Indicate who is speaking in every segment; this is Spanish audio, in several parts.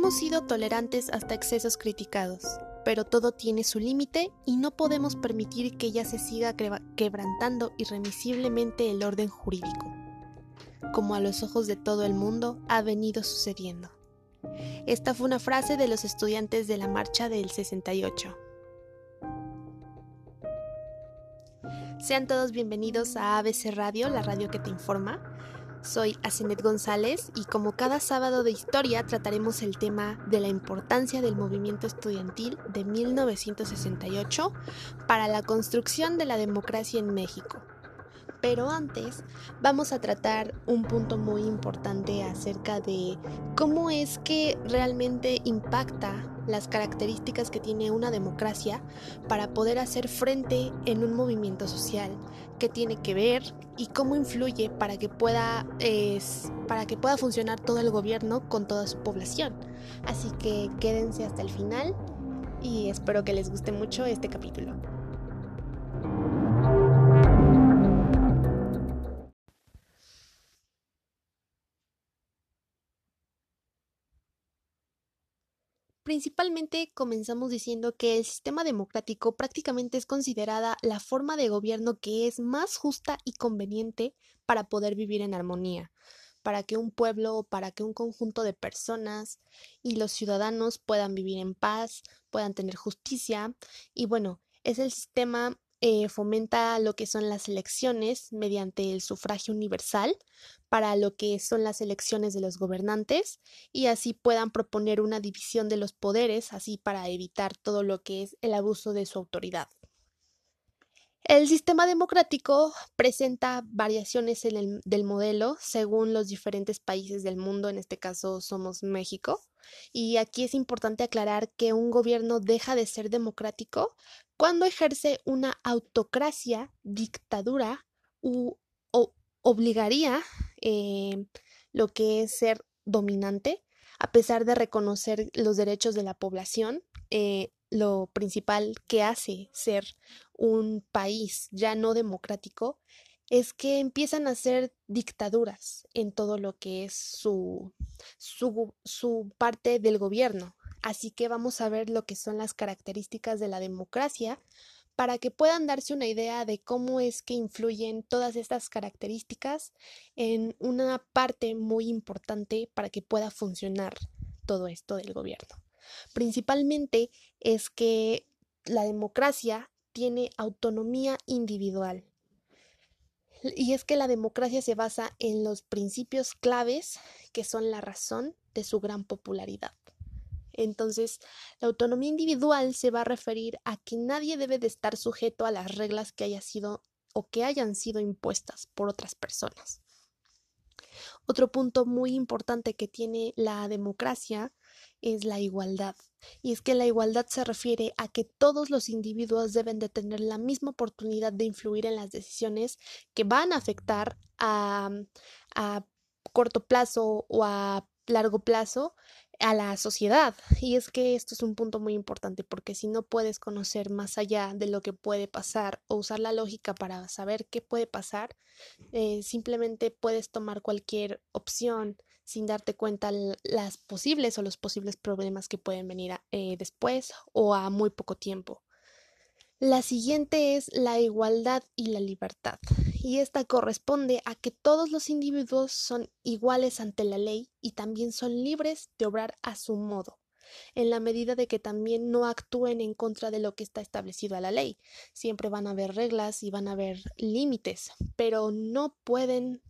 Speaker 1: Hemos sido tolerantes hasta excesos criticados, pero todo tiene su límite y no podemos permitir que ya se siga quebrantando irremisiblemente el orden jurídico, como a los ojos de todo el mundo ha venido sucediendo. Esta fue una frase de los estudiantes de la marcha del 68. Sean todos bienvenidos a ABC Radio, la radio que te informa. Soy Asenet González y como cada sábado de historia trataremos el tema de la importancia del movimiento estudiantil de 1968 para la construcción de la democracia en México. Pero antes vamos a tratar un punto muy importante acerca de cómo es que realmente impacta las características que tiene una democracia para poder hacer frente en un movimiento social, qué tiene que ver y cómo influye para que pueda para que pueda funcionar todo el gobierno con toda su población. Así que quédense hasta el final y espero que les guste mucho este capítulo. Principalmente comenzamos diciendo que el sistema democrático prácticamente es considerada la forma de gobierno que es más justa y conveniente para poder vivir en armonía, para que un pueblo, para que un conjunto de personas y los ciudadanos puedan vivir en paz, puedan tener justicia. Y bueno, es el sistema eh, fomenta lo que son las elecciones mediante el sufragio universal para lo que son las elecciones de los gobernantes y así puedan proponer una división de los poderes, así para evitar todo lo que es el abuso de su autoridad. El sistema democrático presenta variaciones en el, del modelo según los diferentes países del mundo, en este caso somos México, y aquí es importante aclarar que un gobierno deja de ser democrático cuando ejerce una autocracia, dictadura u obligaría eh, lo que es ser dominante, a pesar de reconocer los derechos de la población, eh, lo principal que hace ser un país ya no democrático es que empiezan a ser dictaduras en todo lo que es su parte del gobierno. Así que vamos a ver lo que son las características de la democracia para que puedan darse una idea de cómo es que influyen todas estas características en una parte muy importante para que pueda funcionar todo esto del gobierno. Principalmente es que la democracia tiene autonomía individual. Y es que la democracia se basa en los principios claves que son la razón de su gran popularidad. Entonces, la autonomía individual se va a referir a que nadie debe de estar sujeto a las reglas que haya sido o que hayan sido impuestas por otras personas. Otro punto muy importante que tiene la democracia es la igualdad. Y es que la igualdad se refiere a que todos los individuos deben de tener la misma oportunidad de influir en las decisiones que van a afectar a, a corto plazo o a largo plazo a la sociedad. Y es que esto es un punto muy importante porque si no puedes conocer más allá de lo que puede pasar o usar la lógica para saber qué puede pasar, eh, simplemente puedes tomar cualquier opción sin darte cuenta las posibles o los posibles problemas que pueden venir eh, después o a muy poco tiempo. La siguiente es la igualdad y la libertad, y esta corresponde a que todos los individuos son iguales ante la ley y también son libres de obrar a su modo, en la medida de que también no actúen en contra de lo que está establecido a la ley. Siempre van a haber reglas y van a haber límites, pero no pueden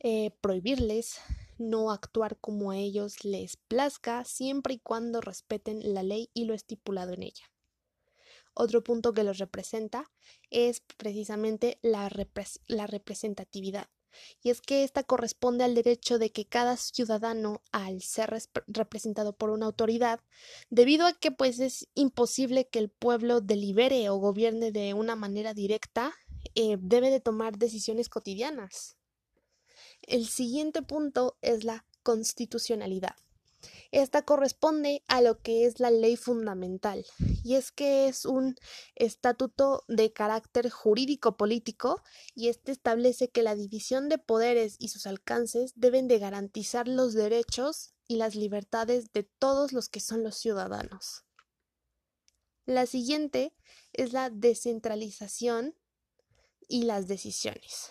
Speaker 1: eh, prohibirles no actuar como a ellos les plazca siempre y cuando respeten la ley y lo estipulado en ella. Otro punto que los representa es precisamente la, representatividad. Y es que esta corresponde al derecho de que cada ciudadano, al ser representado por una autoridad, debido a que pues es imposible que el pueblo delibere o gobierne de una manera directa, eh, debe de tomar decisiones cotidianas. El siguiente punto es la constitucionalidad. Esta corresponde a lo que es la ley fundamental, y es que es un estatuto de carácter jurídico-político, y este establece que la división de poderes y sus alcances deben de garantizar los derechos y las libertades de todos los que son los ciudadanos. La siguiente es la descentralización y las decisiones.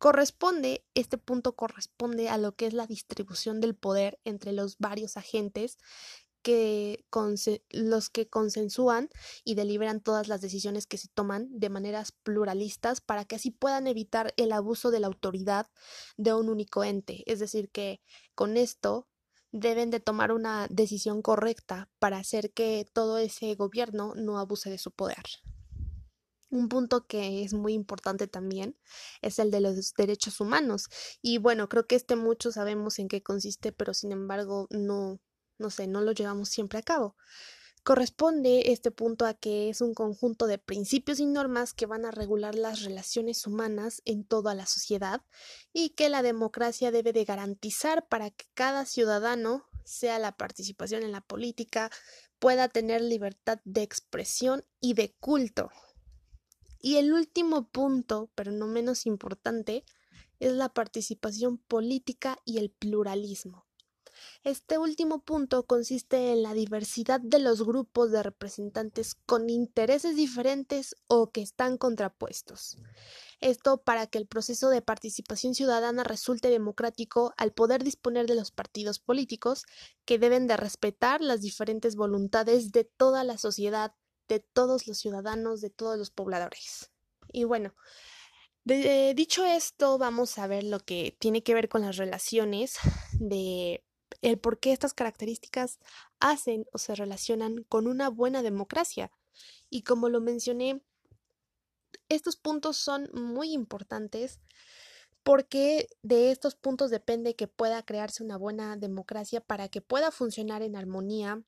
Speaker 1: Corresponde, este punto corresponde a lo que es la distribución del poder entre los varios agentes que los que consensúan y deliberan todas las decisiones que se toman de maneras pluralistas para que así puedan evitar el abuso de la autoridad de un único ente. Es decir, que con esto deben de tomar una decisión correcta para hacer que todo ese gobierno no abuse de su poder. Un punto que es muy importante también es el de los derechos humanos. Y bueno, creo que este muchos sabemos en qué consiste, pero sin embargo no, no sé, no lo llevamos siempre a cabo. Corresponde este punto a que es un conjunto de principios y normas que van a regular las relaciones humanas en toda la sociedad y que la democracia debe de garantizar para que cada ciudadano, sea la participación en la política, pueda tener libertad de expresión y de culto. Y el último punto, pero no menos importante, es la participación política y el pluralismo. Este último punto consiste en la diversidad de los grupos de representantes con intereses diferentes o que están contrapuestos. Esto para que el proceso de participación ciudadana resulte democrático al poder disponer de los partidos políticos que deben de respetar las diferentes voluntades de toda la sociedad, de todos los ciudadanos, de todos los pobladores. Y bueno, dicho esto, vamos a ver lo que tiene que ver con las relaciones de el por qué estas características hacen o se relacionan con una buena democracia. Y como lo mencioné, estos puntos son muy importantes porque de estos puntos depende que pueda crearse una buena democracia para que pueda funcionar en armonía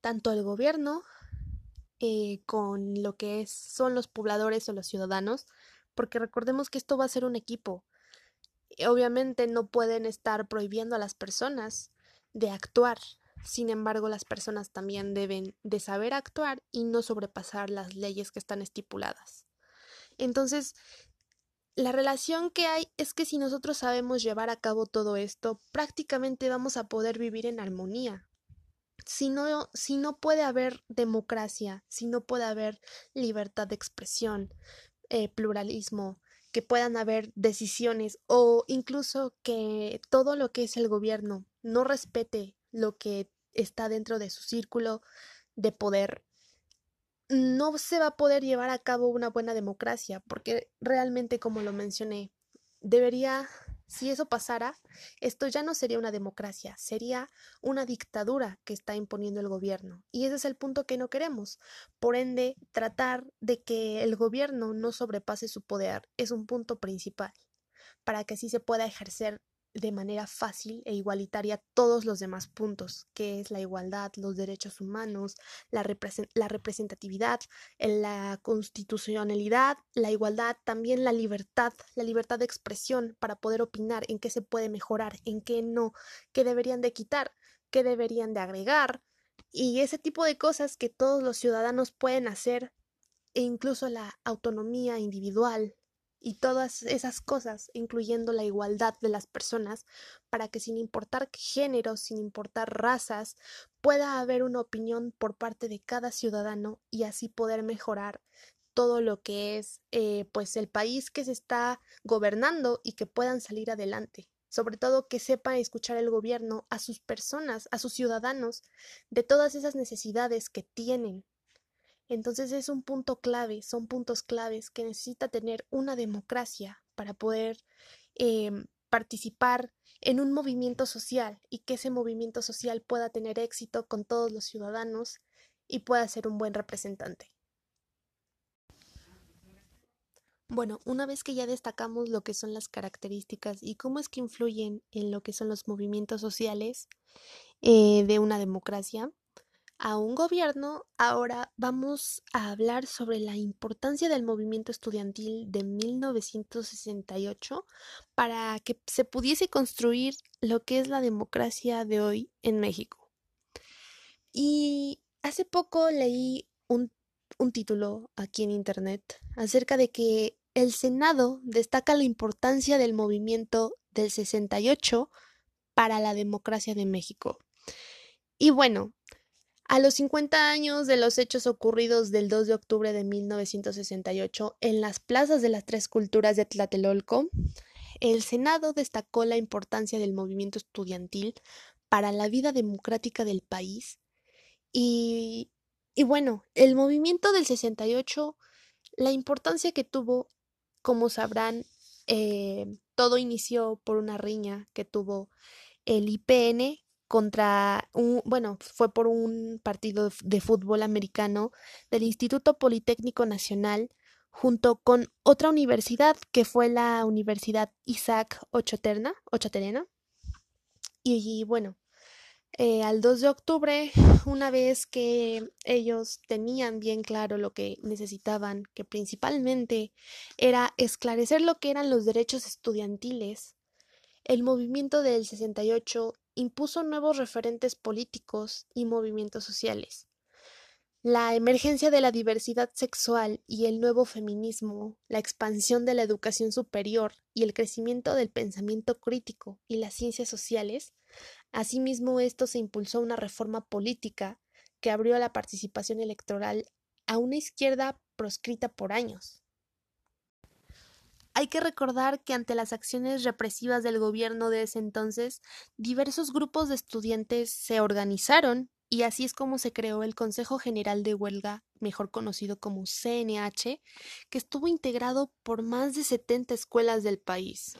Speaker 1: tanto el gobierno eh, con lo que son los pobladores o los ciudadanos, porque recordemos que esto va a ser un equipo obviamente no pueden estar prohibiendo a las personas de actuar. Sin embargo, las personas también deben de saber actuar y no sobrepasar las leyes que están estipuladas. Entonces, la relación que hay es que si nosotros sabemos llevar a cabo todo esto, prácticamente vamos a poder vivir en armonía. Si no, si no puede haber democracia, si no puede haber libertad de expresión, eh, pluralismo, que puedan haber decisiones o incluso que todo lo que es el gobierno no respete lo que está dentro de su círculo de poder, no se va a poder llevar a cabo una buena democracia, porque realmente, como lo mencioné, debería si eso pasara, esto ya no sería una democracia, sería una dictadura que está imponiendo el gobierno. Y ese es el punto que no queremos. Por ende, tratar de que el gobierno no sobrepase su poder es un punto principal para que así se pueda ejercer de manera fácil e igualitaria todos los demás puntos, que es la igualdad, los derechos humanos, la, la, representatividad, la constitucionalidad, la igualdad, también la libertad, la libertad de expresión para poder opinar en qué se puede mejorar, en qué no, qué deberían de quitar, qué deberían de agregar, y ese tipo de cosas que todos los ciudadanos pueden hacer, e incluso la autonomía individual, y todas esas cosas, incluyendo la igualdad de las personas, para que sin importar género, sin importar razas, pueda haber una opinión por parte de cada ciudadano y así poder mejorar todo lo que es eh, pues el país que se está gobernando y que puedan salir adelante. Sobre todo que sepa escuchar el gobierno a sus personas, a sus ciudadanos, de todas esas necesidades que tienen entonces es un punto clave, son puntos claves que necesita tener una democracia para poder em, participar en un movimiento social y que ese movimiento social pueda tener éxito con todos los ciudadanos y pueda ser un buen representante. Bueno, una vez que ya destacamos lo que son las características y cómo es que influyen en lo que son los movimientos sociales eh, de una democracia, a un gobierno, ahora vamos a hablar sobre la importancia del movimiento estudiantil de 1968 para que se pudiese construir lo que es la democracia de hoy en México. Y hace poco leí un, un título aquí en Internet acerca de que el Senado destaca la importancia del movimiento del 68 para la democracia de México. Y bueno, a los 50 años de los hechos ocurridos del 2 de octubre de 1968 en las plazas de las tres culturas de Tlatelolco, el Senado destacó la importancia del movimiento estudiantil para la vida democrática del país y, y bueno, el movimiento del 68, la importancia que tuvo, como sabrán, eh, todo inició por una riña que tuvo el IPN contra un, bueno, fue por un partido de fútbol americano del Instituto Politécnico Nacional junto con otra universidad que fue la Universidad Isaac Ochoterna, Ochoterena. Y, bueno, eh, al 2 de octubre, una vez que ellos tenían bien claro lo que necesitaban, que principalmente era esclarecer lo que eran los derechos estudiantiles, el movimiento del 68 impuso nuevos referentes políticos y movimientos sociales. La emergencia de la diversidad sexual y el nuevo feminismo, la expansión de la educación superior y el crecimiento del pensamiento crítico y las ciencias sociales, asimismo esto se impulsó una reforma política que abrió la participación electoral a una izquierda proscrita por años. Hay que recordar que ante las acciones represivas del gobierno de ese entonces, diversos grupos de estudiantes se organizaron y así es como se creó el Consejo General de Huelga, mejor conocido como CNH, que estuvo integrado por más de 70 escuelas del país.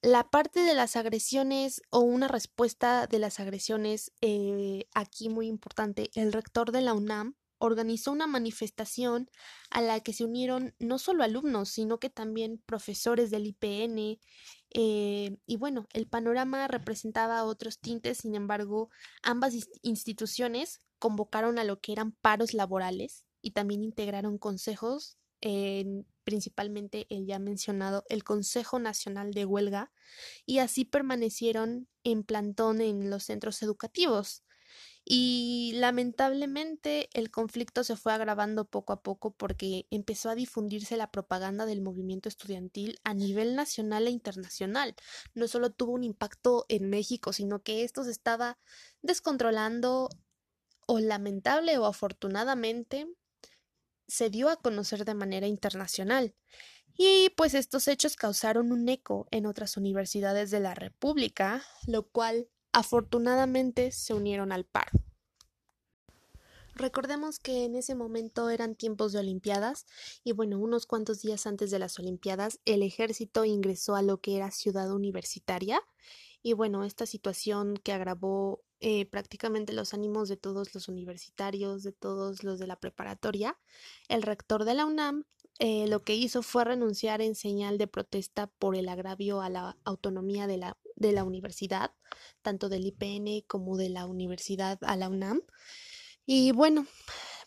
Speaker 1: La parte de las agresiones o una respuesta de las agresiones, eh, aquí muy importante, el rector de la UNAM organizó una manifestación a la que se unieron no solo alumnos, sino que también profesores del IPN. Eh, y bueno, el panorama representaba otros tintes, sin embargo, ambas instituciones convocaron a lo que eran paros laborales y también integraron consejos, principalmente el ya mencionado, el Consejo Nacional de Huelga, y así permanecieron en plantón en los centros educativos. Y lamentablemente el conflicto se fue agravando poco a poco porque empezó a difundirse la propaganda del movimiento estudiantil a nivel nacional e internacional. No solo tuvo un impacto en México, sino que esto se estaba descontrolando o lamentable o afortunadamente se dio a conocer de manera internacional. Y pues estos hechos causaron un eco en otras universidades de la República, lo cual afortunadamente se unieron al paro. Recordemos que en ese momento eran tiempos de Olimpiadas y bueno, unos cuantos días antes de las Olimpiadas el ejército ingresó a lo que era ciudad universitaria y bueno, esta situación que agravó eh, prácticamente los ánimos de todos los universitarios, de todos los de la preparatoria, el rector de la UNAM eh, lo que hizo fue renunciar en señal de protesta por el agravio a la autonomía de la, de la universidad, tanto del IPN como de la universidad a la UNAM. Y bueno,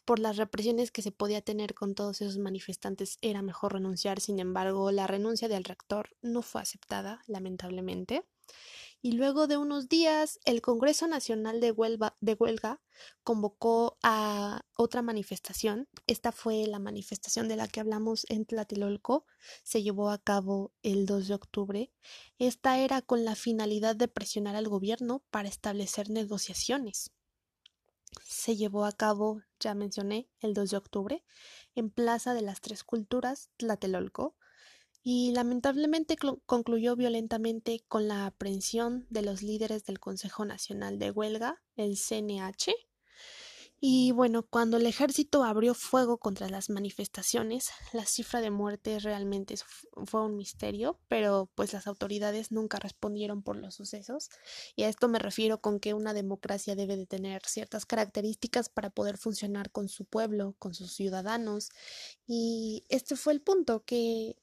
Speaker 1: por las represiones que se podía tener con todos esos manifestantes era mejor renunciar, sin embargo, la renuncia del rector no fue aceptada, lamentablemente y luego de unos días el Congreso Nacional de Huelga, de Huelga, convocó a otra manifestación. Esta fue la manifestación de la que hablamos en Tlatelolco. Se llevó a cabo el 2 de octubre. Esta era con la finalidad de presionar al gobierno para establecer negociaciones. Se llevó a cabo, ya mencioné, el 2 de octubre, en Plaza de las Tres Culturas, Tlatelolco y lamentablemente concluyó violentamente con la aprehensión de los líderes del Consejo Nacional de Huelga, el CNH. Y bueno, cuando el ejército abrió fuego contra las manifestaciones, la cifra de muertes realmente fue un misterio, pero pues las autoridades nunca respondieron por los sucesos. Y a esto me refiero con que una democracia debe de tener ciertas características para poder funcionar con su pueblo, con sus ciudadanos. Y este fue el punto, que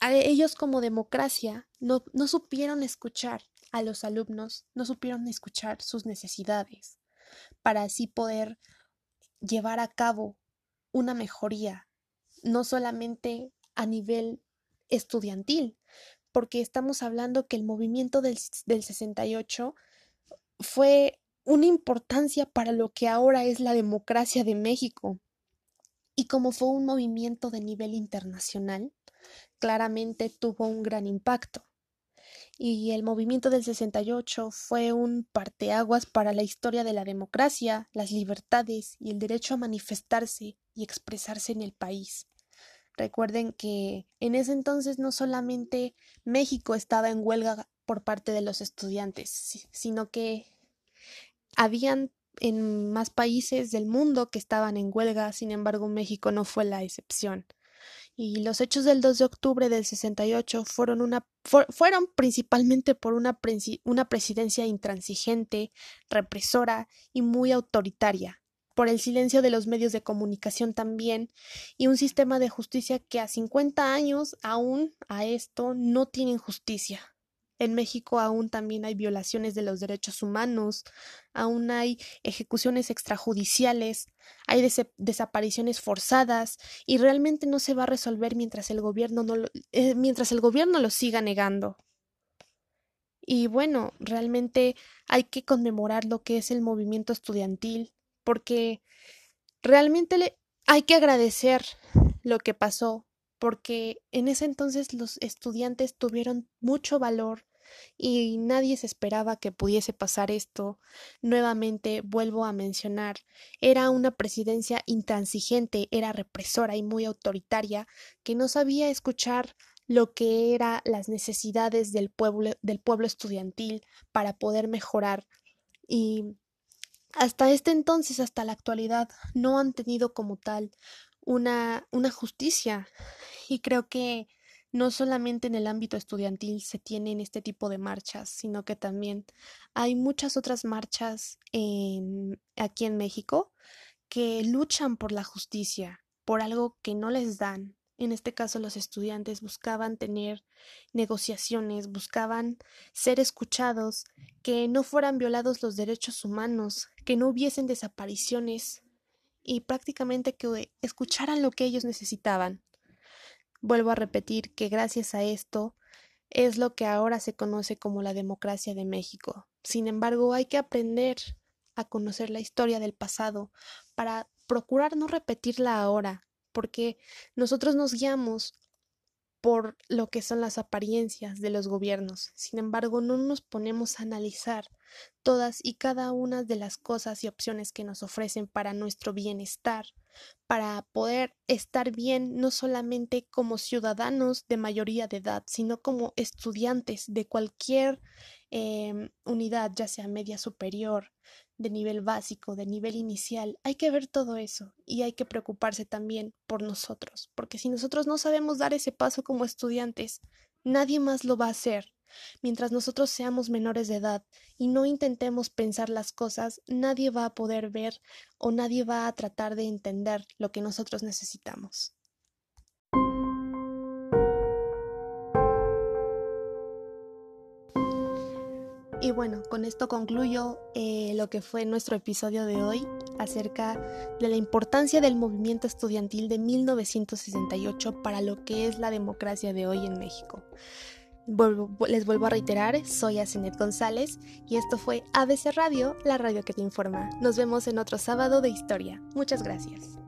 Speaker 1: ellos como democracia no, no supieron escuchar a los alumnos, no supieron escuchar sus necesidades para así poder llevar a cabo una mejoría, no solamente a nivel estudiantil, porque estamos hablando que el movimiento del, del 68 fue una importancia para lo que ahora es la democracia de México. Y como fue un movimiento de nivel internacional, claramente tuvo un gran impacto. y el movimiento del 68 fue un parteaguas para la historia de la democracia, las libertades y el derecho a manifestarse y expresarse en el país. Recuerden que en ese entonces no solamente México estaba en huelga por parte de los estudiantes, sino que habían en más países del mundo que estaban en huelga, sin embargo México no fue la excepción. Y los hechos del 2 de octubre del 68 fueron, una, fueron principalmente por una, una presidencia intransigente, represora y muy autoritaria, por el silencio de los medios de comunicación también, y un sistema de justicia que a 50 años aún a esto no tienen justicia. En México aún también hay violaciones de los derechos humanos, aún hay ejecuciones extrajudiciales, hay desapariciones forzadas y realmente no se va a resolver mientras el gobierno no lo, eh, mientras el gobierno lo siga negando. Y bueno, realmente hay que conmemorar lo que es el movimiento estudiantil, porque realmente hay que agradecer lo que pasó, porque en ese entonces los estudiantes tuvieron mucho valor y nadie se esperaba que pudiese pasar esto. Nuevamente vuelvo a mencionar, era una presidencia intransigente, era represora y muy autoritaria, que no sabía escuchar lo que eran las necesidades del pueblo, del pueblo estudiantil para poder mejorar y hasta este entonces, hasta la actualidad, no han tenido como tal una, una justicia. Y creo que no solamente en el ámbito estudiantil se tienen este tipo de marchas, sino que también hay muchas otras marchas en, aquí en México que luchan por la justicia, por algo que no les dan. En este caso, los estudiantes buscaban tener negociaciones, buscaban ser escuchados, que no fueran violados los derechos humanos, que no hubiesen desapariciones y prácticamente que escucharan lo que ellos necesitaban. Vuelvo a repetir que gracias a esto es lo que ahora se conoce como la democracia de México. Sin embargo, hay que aprender a conocer la historia del pasado para procurar no repetirla ahora, porque nosotros nos guiamos por lo que son las apariencias de los gobiernos. Sin embargo, no nos ponemos a analizar todas y cada una de las cosas y opciones que nos ofrecen para nuestro bienestar, para poder estar bien no solamente como ciudadanos de mayoría de edad, sino como estudiantes de cualquier eh, unidad, ya sea media superior, de nivel básico, de nivel inicial. Hay que ver todo eso y hay que preocuparse también por nosotros, porque si nosotros no sabemos dar ese paso como estudiantes, nadie más lo va a hacer. Mientras nosotros seamos menores de edad y no intentemos pensar las cosas, nadie va a poder ver o nadie va a tratar de entender lo que nosotros necesitamos. Y bueno, con esto concluyo eh, lo que fue nuestro episodio de hoy acerca de la importancia del movimiento estudiantil de 1968 para lo que es la democracia de hoy en México. les vuelvo a reiterar, soy Asenet González y esto fue ABC Radio, la radio que te informa. Nos vemos en otro sábado de historia. Muchas gracias.